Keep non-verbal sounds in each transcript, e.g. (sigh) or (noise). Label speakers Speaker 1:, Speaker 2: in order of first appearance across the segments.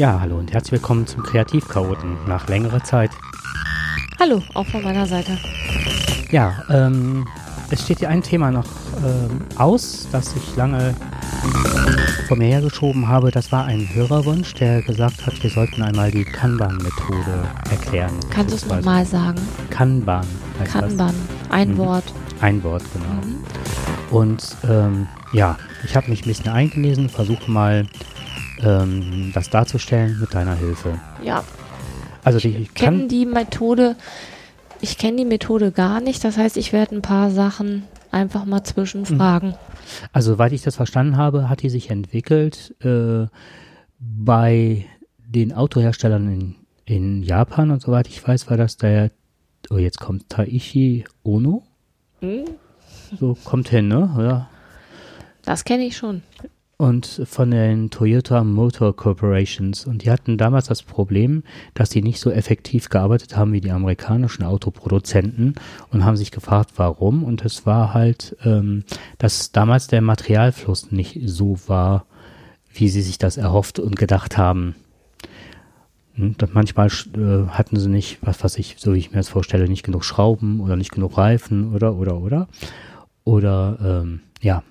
Speaker 1: Ja, hallo und herzlich willkommen zum Kreativchaoten nach längerer Zeit.
Speaker 2: Hallo, auch von meiner Seite.
Speaker 1: Ja, ähm, es steht hier ein Thema noch ähm, aus, das ich lange vor mir hergeschoben habe. Das war ein Hörerwunsch, der gesagt hat, wir sollten einmal die Kanban-Methode erklären.
Speaker 2: Kannst du es nochmal sagen?
Speaker 1: Kanban
Speaker 2: Kanban, das. ein mhm. Wort.
Speaker 1: Ein Wort, genau. Mhm. Und ähm, ja, ich habe mich ein bisschen eingelesen, versuche mal ähm, das darzustellen mit deiner Hilfe.
Speaker 2: Ja. Also die ich kenne die Methode, ich kenne die Methode gar nicht. Das heißt, ich werde ein paar Sachen einfach mal zwischenfragen. Mhm.
Speaker 1: Also, soweit ich das verstanden habe, hat die sich entwickelt äh, bei den Autoherstellern in, in Japan und soweit ich weiß, war das der, oh, jetzt kommt Taishi Ono. Mhm. So kommt hin, ne? Ja.
Speaker 2: Das kenne ich schon
Speaker 1: und von den Toyota Motor Corporations. Und die hatten damals das Problem, dass die nicht so effektiv gearbeitet haben wie die amerikanischen Autoproduzenten und haben sich gefragt, warum. Und es war halt, ähm, dass damals der Materialfluss nicht so war, wie sie sich das erhofft und gedacht haben. Und hm, manchmal äh, hatten sie nicht, was weiß ich, so wie ich mir das vorstelle, nicht genug Schrauben oder nicht genug Reifen oder, oder, oder. Oder, ähm, ja,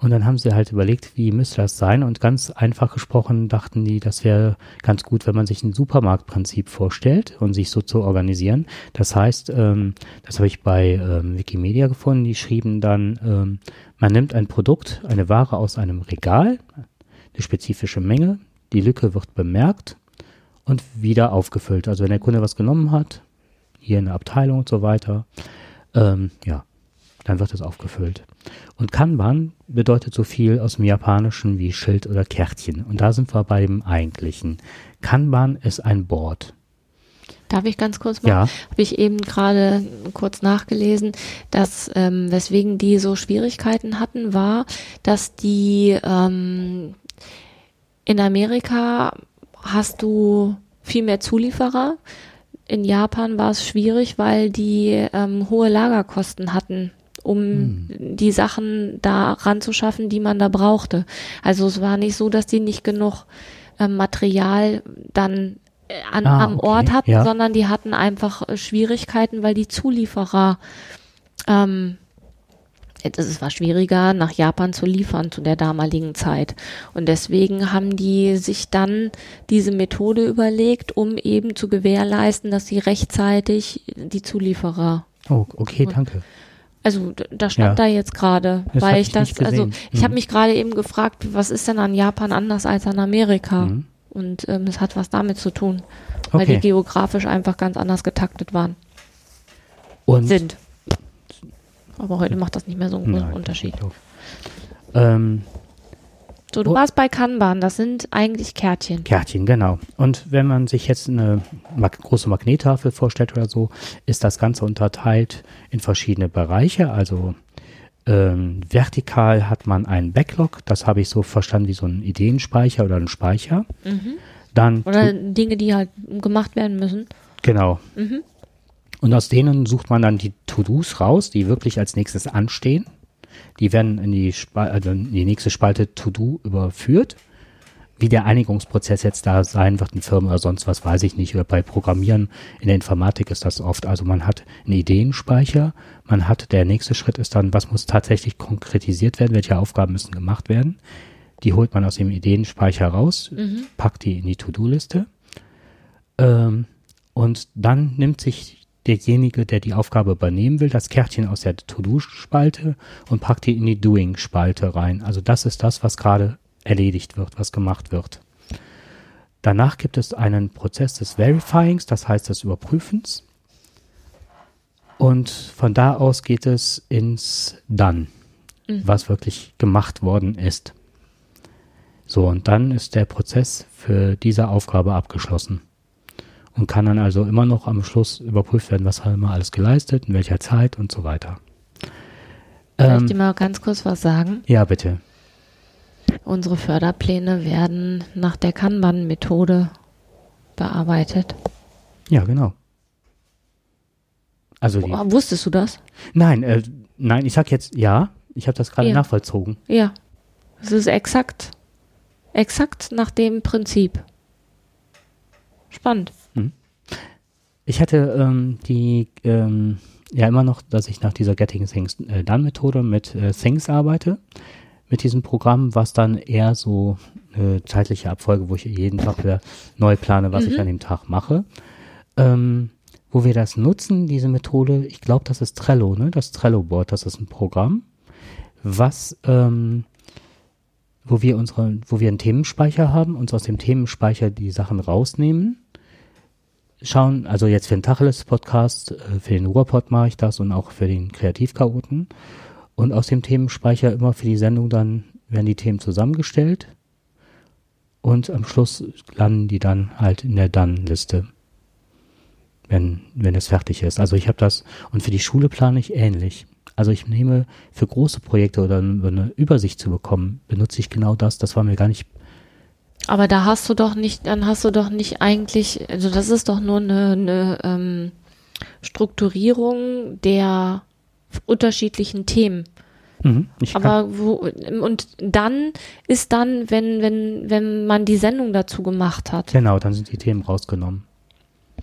Speaker 1: und dann haben sie halt überlegt, wie müsste das sein? Und ganz einfach gesprochen dachten die, das wäre ganz gut, wenn man sich ein Supermarktprinzip vorstellt und sich so zu organisieren. Das heißt, ähm, das habe ich bei ähm, Wikimedia gefunden, die schrieben dann, ähm, man nimmt ein Produkt, eine Ware aus einem Regal, eine spezifische Menge, die Lücke wird bemerkt und wieder aufgefüllt. Also wenn der Kunde was genommen hat, hier in der Abteilung und so weiter, ähm, ja, dann wird es aufgefüllt. Und Kanban bedeutet so viel aus dem Japanischen wie Schild oder Kärtchen. Und da sind wir bei dem eigentlichen. Kanban ist ein Board.
Speaker 2: Darf ich ganz kurz mal? Ja. Habe ich eben gerade kurz nachgelesen, dass ähm, weswegen die so Schwierigkeiten hatten, war, dass die ähm, in Amerika hast du viel mehr Zulieferer. In Japan war es schwierig, weil die ähm, hohe Lagerkosten hatten um hm. die Sachen da ranzuschaffen, die man da brauchte. Also es war nicht so, dass die nicht genug äh, Material dann äh, an, ah, am okay. Ort hatten, ja. sondern die hatten einfach äh, Schwierigkeiten, weil die Zulieferer ähm, es war schwieriger, nach Japan zu liefern zu der damaligen Zeit. Und deswegen haben die sich dann diese Methode überlegt, um eben zu gewährleisten, dass sie rechtzeitig die Zulieferer.
Speaker 1: Oh, okay, danke.
Speaker 2: Also da stand ja. da jetzt gerade, weil ich das, also ich mhm. habe mich gerade eben gefragt, was ist denn an Japan anders als an Amerika? Mhm. Und ähm, es hat was damit zu tun, weil okay. die geografisch einfach ganz anders getaktet waren. Und sind. Aber heute macht das nicht mehr so einen Nein, Unterschied. Ähm, so, du oh. warst bei Kanban, das sind eigentlich Kärtchen.
Speaker 1: Kärtchen, genau. Und wenn man sich jetzt eine große Magnettafel vorstellt oder so, ist das Ganze unterteilt in verschiedene Bereiche. Also ähm, vertikal hat man einen Backlog, das habe ich so verstanden wie so ein Ideenspeicher oder ein Speicher. Mhm. Dann
Speaker 2: oder Dinge, die halt gemacht werden müssen.
Speaker 1: Genau. Mhm. Und aus denen sucht man dann die To-Dos raus, die wirklich als nächstes anstehen. Die werden in die, Spal also in die nächste Spalte To-Do überführt. Wie der Einigungsprozess jetzt da sein wird in Firmen oder sonst was, weiß ich nicht. Oder bei Programmieren in der Informatik ist das oft. Also man hat einen Ideenspeicher, man hat, der nächste Schritt ist dann, was muss tatsächlich konkretisiert werden, welche Aufgaben müssen gemacht werden. Die holt man aus dem Ideenspeicher raus, mhm. packt die in die To-Do-Liste. Ähm, und dann nimmt sich derjenige, der die Aufgabe übernehmen will, das Kärtchen aus der To-Do-Spalte und packt die in die Doing-Spalte rein. Also das ist das, was gerade erledigt wird, was gemacht wird. Danach gibt es einen Prozess des Verifyings, das heißt des Überprüfens. Und von da aus geht es ins Dann, mhm. was wirklich gemacht worden ist. So, und dann ist der Prozess für diese Aufgabe abgeschlossen und kann dann also immer noch am Schluss überprüft werden, was haben wir alles geleistet, in welcher Zeit und so weiter.
Speaker 2: Soll ähm, ich dir mal ganz kurz was sagen?
Speaker 1: Ja, bitte.
Speaker 2: Unsere Förderpläne werden nach der Kanban-Methode bearbeitet.
Speaker 1: Ja, genau.
Speaker 2: Also die, oh, wusstest du das?
Speaker 1: Nein, äh, nein, ich sag jetzt ja. Ich habe das gerade ja. nachvollzogen.
Speaker 2: Ja, es ist exakt, exakt nach dem Prinzip. spannend.
Speaker 1: Ich hatte ähm, die ähm, ja immer noch, dass ich nach dieser Getting Things äh, Done Methode mit äh, Things arbeite, mit diesem Programm, was dann eher so eine zeitliche Abfolge, wo ich jeden Tag wieder neu plane, was mhm. ich an dem Tag mache. Ähm, wo wir das nutzen, diese Methode, ich glaube, das ist Trello, ne? Das Trello-Board, das ist ein Programm, was, ähm, wo wir unsere, wo wir einen Themenspeicher haben, uns aus dem Themenspeicher die Sachen rausnehmen, schauen, also jetzt für den Tacheles-Podcast, äh, für den Ruhrpod mache ich das und auch für den Kreativchaoten und aus dem Themenspeicher immer für die Sendung dann werden die Themen zusammengestellt und am Schluss landen die dann halt in der Dann-Liste wenn, wenn es fertig ist. Also ich habe das, und für die Schule plane ich ähnlich. Also ich nehme für große Projekte oder eine Übersicht zu bekommen, benutze ich genau das. Das war mir gar nicht.
Speaker 2: Aber da hast du doch nicht, dann hast du doch nicht eigentlich, also das ist doch nur eine, eine ähm, Strukturierung der unterschiedlichen Themen. Mhm, Aber wo, und dann ist dann, wenn, wenn, wenn man die Sendung dazu gemacht hat.
Speaker 1: Genau, dann sind die Themen rausgenommen.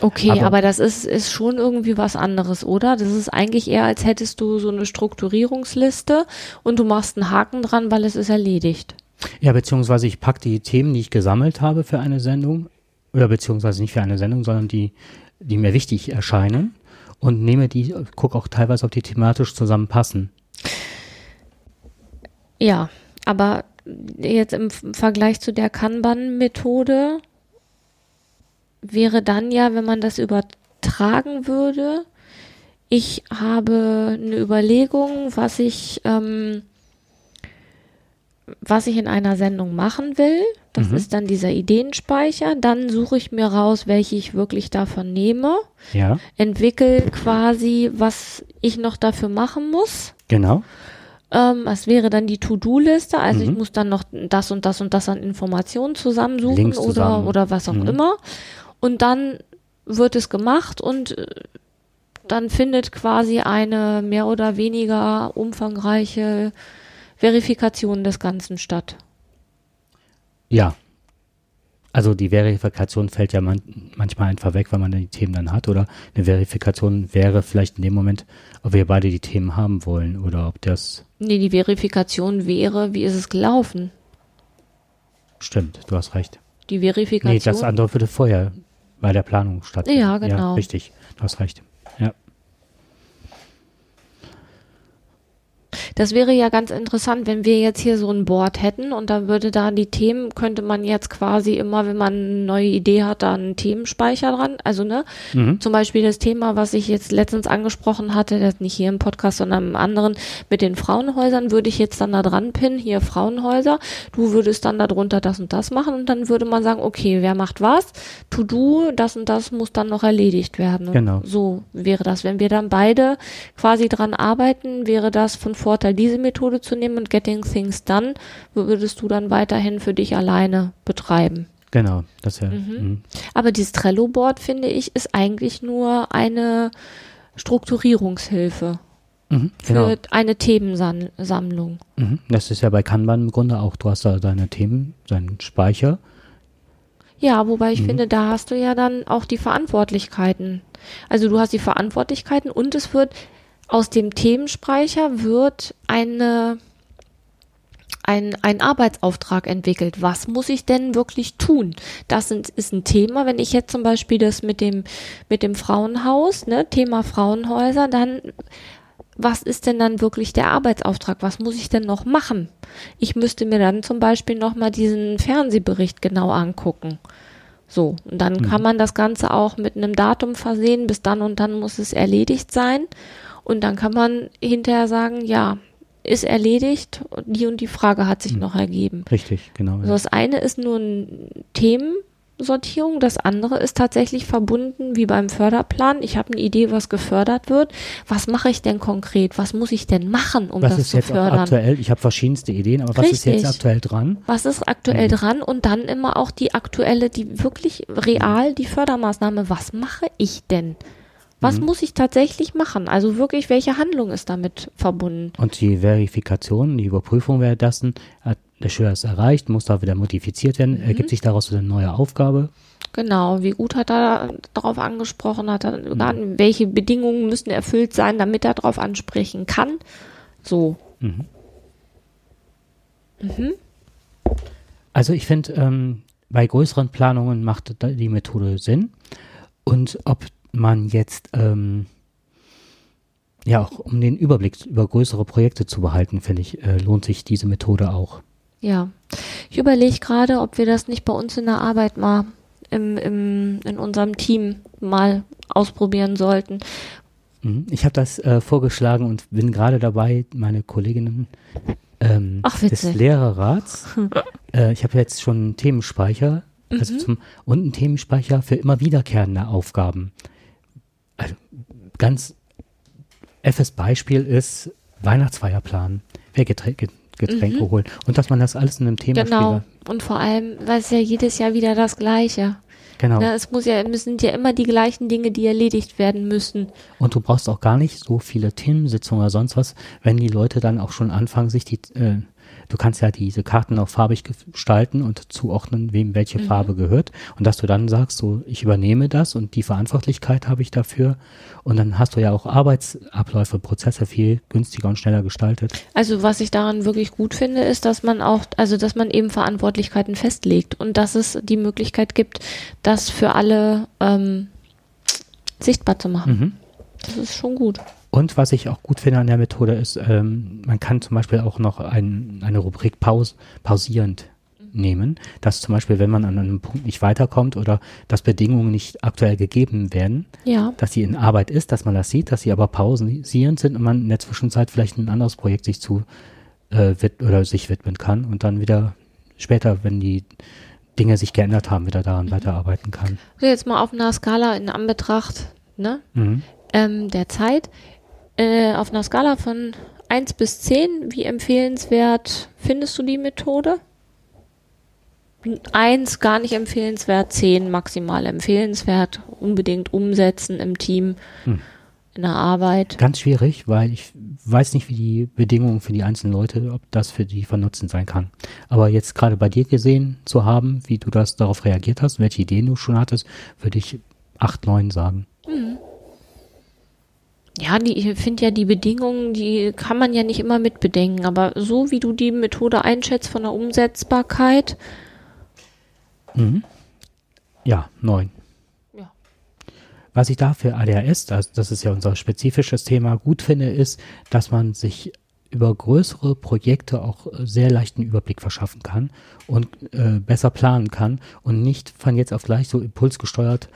Speaker 2: Okay, aber, aber, das ist, ist schon irgendwie was anderes, oder? Das ist eigentlich eher, als hättest du so eine Strukturierungsliste und du machst einen Haken dran, weil es ist erledigt.
Speaker 1: Ja, beziehungsweise ich packe die Themen, die ich gesammelt habe für eine Sendung, oder beziehungsweise nicht für eine Sendung, sondern die, die mir wichtig erscheinen und nehme die, gucke auch teilweise, ob die thematisch zusammenpassen.
Speaker 2: Ja, aber jetzt im Vergleich zu der Kanban-Methode wäre dann ja, wenn man das übertragen würde, ich habe eine Überlegung, was ich, ähm, was ich in einer Sendung machen will. Das mhm. ist dann dieser Ideenspeicher. Dann suche ich mir raus, welche ich wirklich davon nehme.
Speaker 1: Ja.
Speaker 2: Entwickel quasi, was ich noch dafür machen muss.
Speaker 1: Genau.
Speaker 2: Ähm, das wäre dann die To-Do-Liste. Also mhm. ich muss dann noch das und das und das an Informationen zusammensuchen zusammen. oder, oder was auch mhm. immer und dann wird es gemacht und äh, dann findet quasi eine mehr oder weniger umfangreiche Verifikation des Ganzen statt.
Speaker 1: Ja. Also die Verifikation fällt ja man, manchmal einfach weg, weil man die Themen dann hat. Oder eine Verifikation wäre vielleicht in dem Moment, ob wir beide die Themen haben wollen oder ob das.
Speaker 2: Nee, die Verifikation wäre, wie ist es gelaufen?
Speaker 1: Stimmt, du hast recht.
Speaker 2: Die Verifikation. Nee,
Speaker 1: das andere würde vorher bei der Planung stattfindet.
Speaker 2: Ja, genau. Ja,
Speaker 1: richtig, du hast recht. Ja.
Speaker 2: Das wäre ja ganz interessant, wenn wir jetzt hier so ein Board hätten und da würde da die Themen, könnte man jetzt quasi immer, wenn man eine neue Idee hat, da einen Themenspeicher dran. Also, ne, mhm. zum Beispiel das Thema, was ich jetzt letztens angesprochen hatte, das nicht hier im Podcast, sondern im anderen, mit den Frauenhäusern, würde ich jetzt dann da dran pinnen, hier Frauenhäuser. Du würdest dann darunter das und das machen und dann würde man sagen, okay, wer macht was? To do, das und das muss dann noch erledigt werden.
Speaker 1: Genau.
Speaker 2: So wäre das. Wenn wir dann beide quasi dran arbeiten, wäre das von Vorteil Vorteil, diese Methode zu nehmen und Getting Things Done würdest du dann weiterhin für dich alleine betreiben.
Speaker 1: Genau, das ja.
Speaker 2: Mhm. Mhm. Aber dieses Trello-Board, finde ich, ist eigentlich nur eine Strukturierungshilfe. Mhm, genau. Für eine Themensammlung.
Speaker 1: Mhm. Das ist ja bei Kanban im Grunde auch, du hast da deine Themen, deinen Speicher.
Speaker 2: Ja, wobei ich mhm. finde, da hast du ja dann auch die Verantwortlichkeiten. Also du hast die Verantwortlichkeiten und es wird aus dem Themenspeicher wird eine ein, ein Arbeitsauftrag entwickelt. Was muss ich denn wirklich tun? Das sind, ist ein Thema. Wenn ich jetzt zum Beispiel das mit dem, mit dem Frauenhaus, ne, Thema Frauenhäuser, dann, was ist denn dann wirklich der Arbeitsauftrag? Was muss ich denn noch machen? Ich müsste mir dann zum Beispiel nochmal diesen Fernsehbericht genau angucken. So, und dann mhm. kann man das Ganze auch mit einem Datum versehen. Bis dann und dann muss es erledigt sein. Und dann kann man hinterher sagen, ja, ist erledigt, die und die Frage hat sich mhm. noch ergeben.
Speaker 1: Richtig, genau.
Speaker 2: Also das eine ist nur ein Themensortierung, das andere ist tatsächlich verbunden wie beim Förderplan. Ich habe eine Idee, was gefördert wird. Was mache ich denn konkret? Was muss ich denn machen, um was das zu fördern? Was ist jetzt
Speaker 1: aktuell? Ich habe verschiedenste Ideen, aber was ist jetzt aktuell dran?
Speaker 2: Was ist aktuell mhm. dran? Und dann immer auch die aktuelle, die wirklich real die Fördermaßnahme. Was mache ich denn? Was mhm. muss ich tatsächlich machen? Also wirklich, welche Handlung ist damit verbunden?
Speaker 1: Und die Verifikation, die Überprüfung währenddessen, hat der Schüler es erreicht, muss da wieder modifiziert werden, mhm. ergibt sich daraus wieder eine neue Aufgabe.
Speaker 2: Genau, wie gut hat er darauf angesprochen, hat er, mhm. welche Bedingungen müssen erfüllt sein, damit er darauf ansprechen kann. So. Mhm.
Speaker 1: Mhm. Also ich finde, ähm, bei größeren Planungen macht die Methode Sinn. Und ob man jetzt ähm, ja auch um den Überblick über größere Projekte zu behalten, finde ich, äh, lohnt sich diese Methode auch.
Speaker 2: Ja, ich überlege gerade, ob wir das nicht bei uns in der Arbeit mal im, im, in unserem Team mal ausprobieren sollten.
Speaker 1: Mhm. Ich habe das äh, vorgeschlagen und bin gerade dabei, meine Kolleginnen ähm, Ach, des Lehrerrats, (laughs) äh, ich habe jetzt schon einen Themenspeicher also mhm. zum, und einen Themenspeicher für immer wiederkehrende Aufgaben. Ganz FS Beispiel ist Weihnachtsfeierplan. Wer Getränke, Getränke mhm. holen. Und dass man das alles in einem Thema
Speaker 2: Genau. Und vor allem, weil es ja jedes Jahr wieder das Gleiche. Genau. Na, es muss ja, sind ja immer die gleichen Dinge, die erledigt werden müssen.
Speaker 1: Und du brauchst auch gar nicht so viele Themensitzungen oder sonst was, wenn die Leute dann auch schon anfangen, sich die äh, du kannst ja diese Karten auch farbig gestalten und zuordnen, wem welche mhm. Farbe gehört. Und dass du dann sagst, so, ich übernehme das und die Verantwortlichkeit habe ich dafür. Und dann hast du ja auch Arbeitsabläufe, Prozesse viel günstiger und schneller gestaltet.
Speaker 2: Also was ich daran wirklich gut finde, ist, dass man auch, also dass man eben Verantwortlichkeiten festlegt und dass es die Möglichkeit gibt, das für alle ähm, sichtbar zu machen. Mhm. Das ist schon gut.
Speaker 1: Und was ich auch gut finde an der Methode ist, ähm, man kann zum Beispiel auch noch ein, eine Rubrik Pause, pausierend nehmen, dass zum Beispiel, wenn man an einem Punkt nicht weiterkommt oder dass Bedingungen nicht aktuell gegeben werden, ja. dass sie in Arbeit ist, dass man das sieht, dass sie aber pausierend sind und man in der Zwischenzeit vielleicht ein anderes Projekt sich zu äh, oder sich widmen kann und dann wieder später, wenn die Dinge sich geändert haben, wieder daran mhm. weiterarbeiten kann.
Speaker 2: So jetzt mal auf einer Skala in Anbetracht ne, mhm. ähm, der Zeit äh, auf einer Skala von 1 bis 10, wie empfehlenswert findest du die Methode? 1 gar nicht empfehlenswert, 10 maximal empfehlenswert, unbedingt umsetzen im Team, hm. in der Arbeit.
Speaker 1: Ganz schwierig, weil ich weiß nicht, wie die Bedingungen für die einzelnen Leute, ob das für die von Nutzen sein kann. Aber jetzt gerade bei dir gesehen zu haben, wie du das darauf reagiert hast, welche Ideen du schon hattest, würde ich 8, 9 sagen.
Speaker 2: Ja, die, ich finde ja die Bedingungen, die kann man ja nicht immer mitbedenken, aber so wie du die Methode einschätzt von der Umsetzbarkeit.
Speaker 1: Mhm. Ja, neun. Ja. Was ich da für ADHS, das, das ist ja unser spezifisches Thema, gut finde, ist, dass man sich über größere Projekte auch sehr leichten Überblick verschaffen kann und äh, besser planen kann und nicht von jetzt auf gleich so impulsgesteuert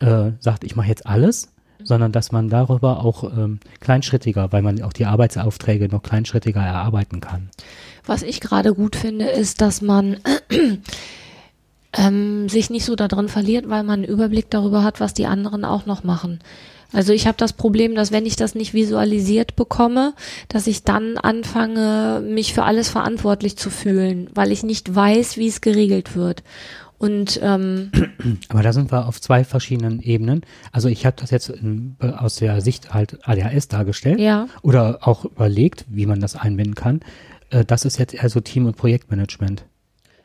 Speaker 1: äh, sagt, ich mache jetzt alles, sondern dass man darüber auch ähm, kleinschrittiger, weil man auch die Arbeitsaufträge noch kleinschrittiger erarbeiten kann.
Speaker 2: Was ich gerade gut finde, ist, dass man (clears throat) ähm, sich nicht so darin verliert, weil man einen Überblick darüber hat, was die anderen auch noch machen. Also ich habe das Problem, dass wenn ich das nicht visualisiert bekomme, dass ich dann anfange, mich für alles verantwortlich zu fühlen, weil ich nicht weiß, wie es geregelt wird. Und ähm, (clears throat)
Speaker 1: aber da sind wir auf zwei verschiedenen Ebenen. Also ich habe das jetzt in, aus der Sicht halt ADHS dargestellt ja. oder auch überlegt, wie man das einbinden kann. Äh, das ist jetzt eher so Team- und Projektmanagement.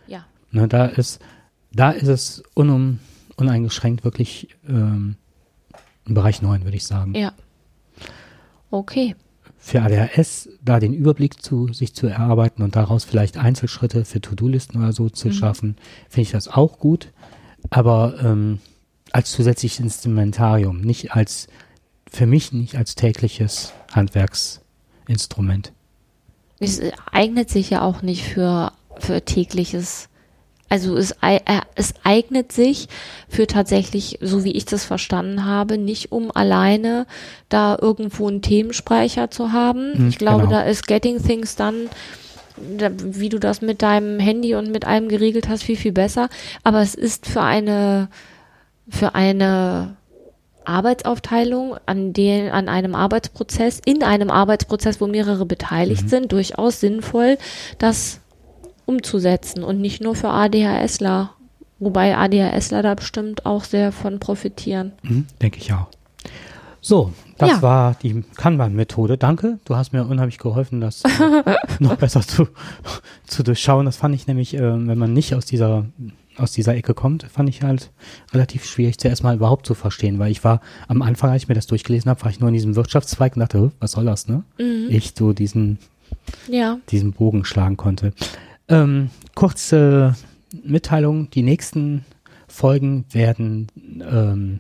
Speaker 1: Ja. Ne, da ist da ist es unum, uneingeschränkt wirklich ähm, im Bereich 9, würde ich sagen.
Speaker 2: Ja. Okay
Speaker 1: für ADHS da den Überblick zu sich zu erarbeiten und daraus vielleicht Einzelschritte für To-Do-Listen oder so zu mhm. schaffen, finde ich das auch gut. Aber ähm, als zusätzliches Instrumentarium, nicht als für mich nicht als tägliches Handwerksinstrument.
Speaker 2: Es eignet sich ja auch nicht für für tägliches also es, äh, es eignet sich für tatsächlich, so wie ich das verstanden habe, nicht um alleine da irgendwo einen Themenspeicher zu haben. Mhm, ich glaube, genau. da ist Getting Things Done wie du das mit deinem Handy und mit allem geregelt hast, viel, viel besser. Aber es ist für eine, für eine Arbeitsaufteilung an den, an einem Arbeitsprozess, in einem Arbeitsprozess, wo mehrere beteiligt mhm. sind, durchaus sinnvoll, dass umzusetzen und nicht nur für ADHSler. Wobei ADHSler da bestimmt auch sehr von profitieren.
Speaker 1: Mhm, Denke ich auch. So, das ja. war die Kanban-Methode. Danke, du hast mir unheimlich geholfen, das äh, (laughs) noch besser zu, zu durchschauen. Das fand ich nämlich, äh, wenn man nicht aus dieser aus dieser Ecke kommt, fand ich halt relativ schwierig zuerst mal überhaupt zu verstehen, weil ich war am Anfang, als ich mir das durchgelesen habe, war ich nur in diesem Wirtschaftszweig und dachte, was soll das, ne? Mhm. Ich so diesen, ja. diesen Bogen schlagen konnte. Ähm, kurze Mitteilung, die nächsten Folgen werden ähm,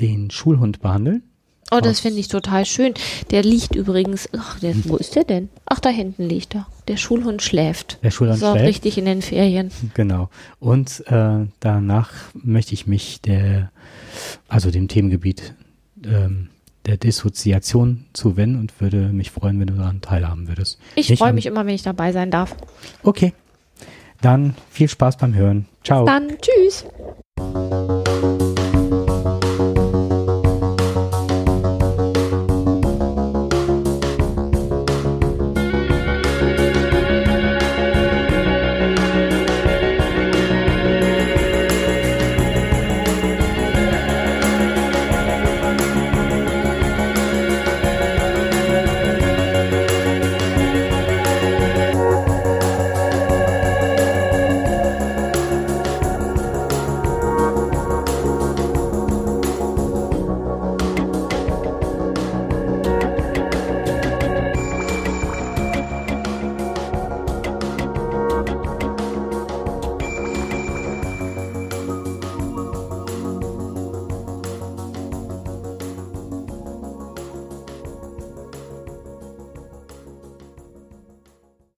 Speaker 1: den Schulhund behandeln.
Speaker 2: Oh, das finde ich total schön. Der liegt übrigens, ach, der, wo ist der denn? Ach, da hinten liegt er. Der Schulhund schläft.
Speaker 1: Der Schulhund
Speaker 2: so schläft. richtig in den Ferien.
Speaker 1: Genau. Und äh, danach möchte ich mich der, also dem Themengebiet ähm, der Dissoziation zuwenden und würde mich freuen, wenn du daran teilhaben würdest.
Speaker 2: Ich freue mich immer, wenn ich dabei sein darf.
Speaker 1: Okay. Dann viel Spaß beim Hören. Ciao.
Speaker 2: Bis dann. Tschüss.